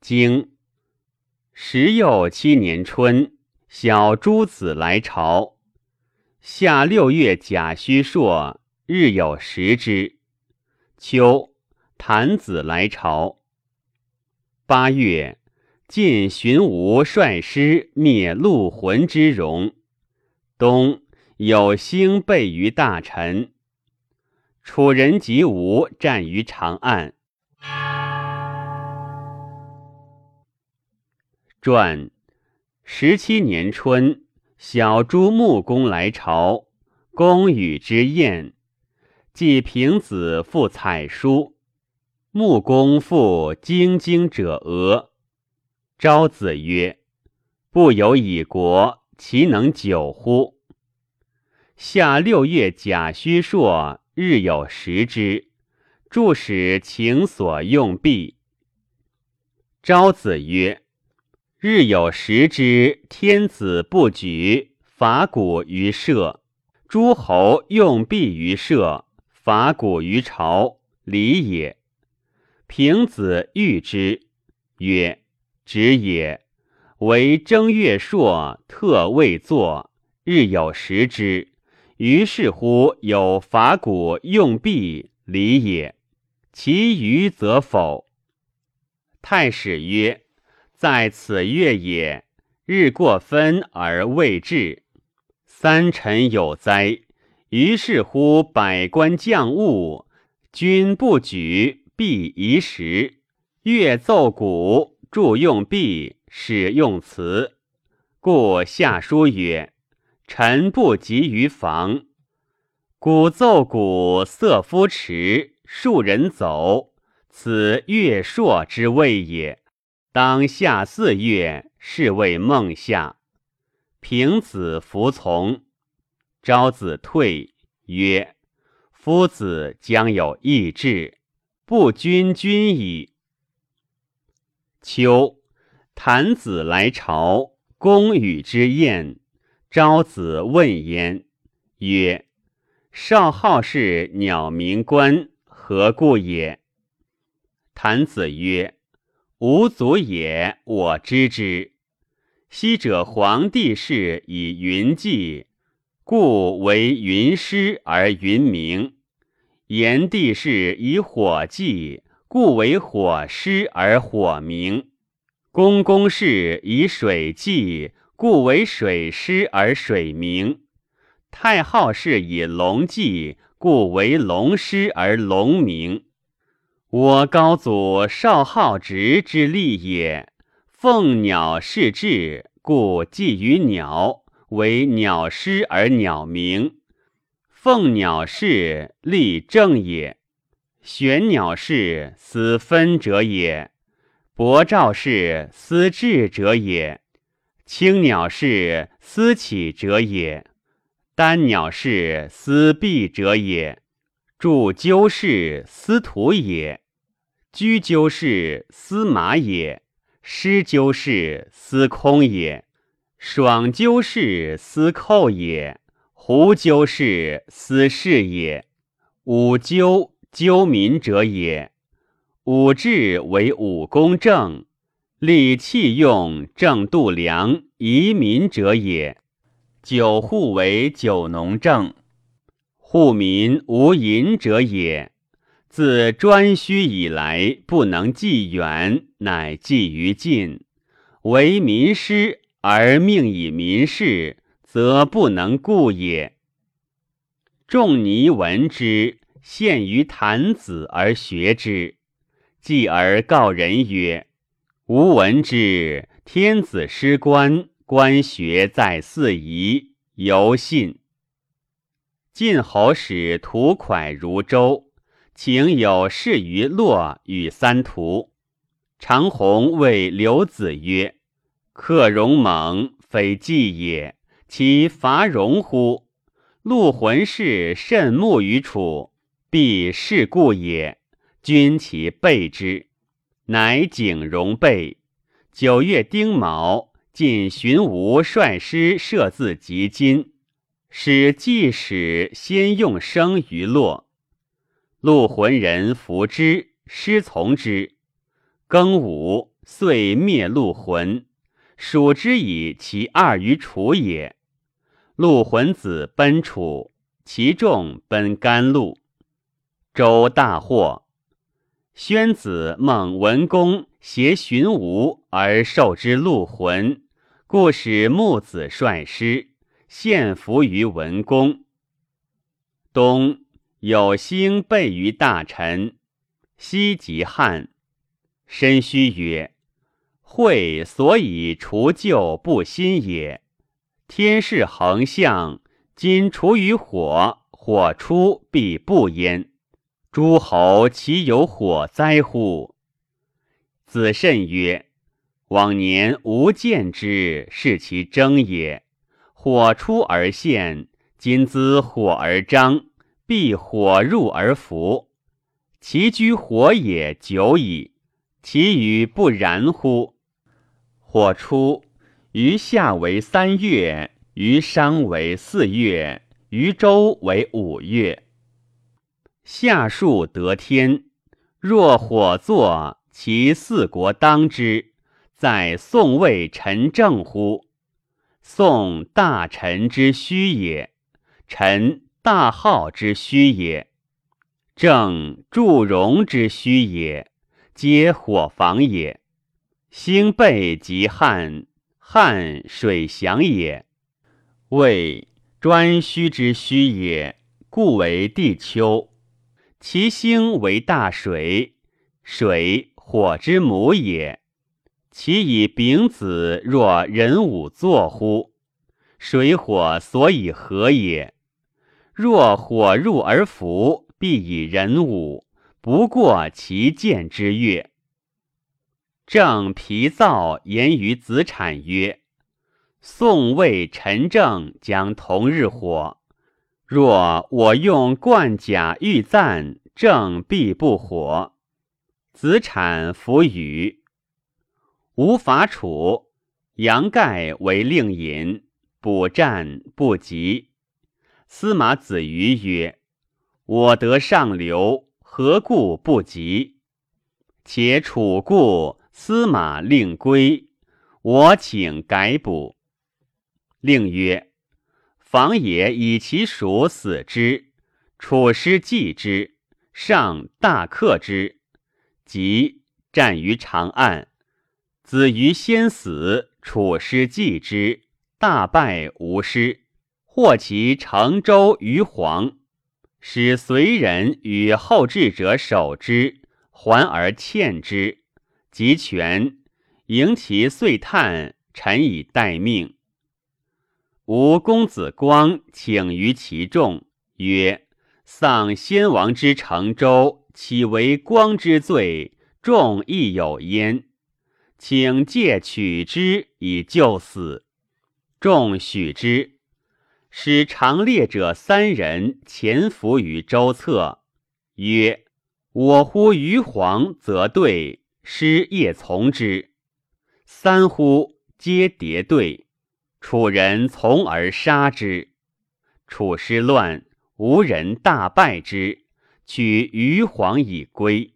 经十又七年春，小诸子来朝。夏六月甲戌朔，日有食之。秋，谭子来朝。八月，晋荀吴率师灭陆浑之戎。冬，有星备于大臣。楚人及吴战于长岸。传十七年春，小朱穆公来朝，公与之宴。季平子复采书，穆公复京京者俄。昭子曰：“不有以国，其能久乎？”夏六月甲戌朔，日有食之。助使请所用毕。昭子曰：“日有食之，天子不举，伐古于社；诸侯用币于社，伐古于朝，礼也。”平子遇之，曰：“止也。为正月朔，特未作，日有食之。”于是乎有伐古用币礼也，其余则否。太史曰：在此月也，日过分而未至，三臣有灾。于是乎百官将务，君不举，必宜时。乐奏鼓，助用币，使用词，故下书曰。臣不及于防，鼓奏鼓，瑟夫迟，庶人走，此月朔之谓也。当下四月，是谓孟夏。平子服从。昭子退曰：“夫子将有异志，不君君矣。”秋，谭子来朝，公与之宴。昭子问焉，曰：“少好是鸟鸣官，何故也？”谭子曰：“吾足也，我知之。昔者黄帝氏以云祭，故为云师而云名；炎帝氏以火祭，故为火师而火名；公公氏以水祭。”故为水师而水名，太昊是以龙祭，故为龙师而龙名。我高祖少好直之利也。凤鸟是志，故寄于鸟，为鸟师而鸟鸣。凤鸟是立正也，玄鸟是思分者也，伯兆是思智者也。青鸟是思起者也，丹鸟是思闭者也，祝鸠是思土也，居鸠是司马也，失鸠是司空也，爽鸠是司寇也，胡鸠是司事也，五鸠鸠民者也，五志为武公正。立器用正度量移民者也。九户为九农正，户民无淫者也。自颛顼以来，不能济远，乃济于近。为民师而命以民事，则不能顾也。仲尼闻之，献于坛子而学之。继而告人曰。吾闻之，天子失官，官学在四夷，犹信。晋侯使徒蒯如周，请有事于洛与三徒。长虹谓刘子曰：“克戎猛，非计也，其伐戎乎？陆浑氏甚慕于楚，必是故也。君其备之。”乃景戎备。九月丁卯，晋荀吴率师设自及今，使季使先用生于洛。陆浑人服之，师从之。庚午，遂灭陆浑，蜀之以其二于楚也。陆浑子奔楚，其众奔甘露。周大祸。宣子孟文公携荀吴而受之陆浑，故使木子率师献俘于文公。冬有星备于大臣，西及汉。申须曰：“会所以除旧不新也。天是恒象，今除于火，火出必不焉。”诸侯其有火灾乎？子慎曰：“往年无见之，是其征也。火出而现，今兹火而张，必火入而伏。其居火也久矣，其余不然乎？火出于夏为三月，于商为四月，于周为五月。”夏数得天，若火作，其四国当之，在宋魏陈政乎？宋大臣之虚也，陈大号之虚也，正祝融之虚也，皆火房也。兴备及汉，汉水降也。魏专虚之虚也，故为地丘。其星为大水，水火之母也。其以丙子若人午作乎？水火所以合也。若火入而伏，必以人午，不过其见之月。正皮燥言于子产曰：“宋魏陈政将同日火。”若我用冠甲玉赞，正必不火。子产弗语。无法处，杨盖为令尹，补战不及。司马子瑜曰：“我得上流，何故不及？且楚故，司马令归，我请改补。”令曰。房也以其属死之，楚师继之，上大克之，即战于长安。子瑜先死，楚师继之，大败无师，获其成舟于黄，使随人与后至者守之，还而欠之，及权，迎其遂叹，臣以待命。吴公子光请于其众曰：“丧先王之成舟，岂为光之罪？众亦有焉。请借取之以救死。”众许之，使长列者三人潜伏于周侧，曰：“我呼于黄，则对；师夜从之。三呼，皆迭对。”楚人从而杀之，楚师乱，吴人大败之，取余黄以归。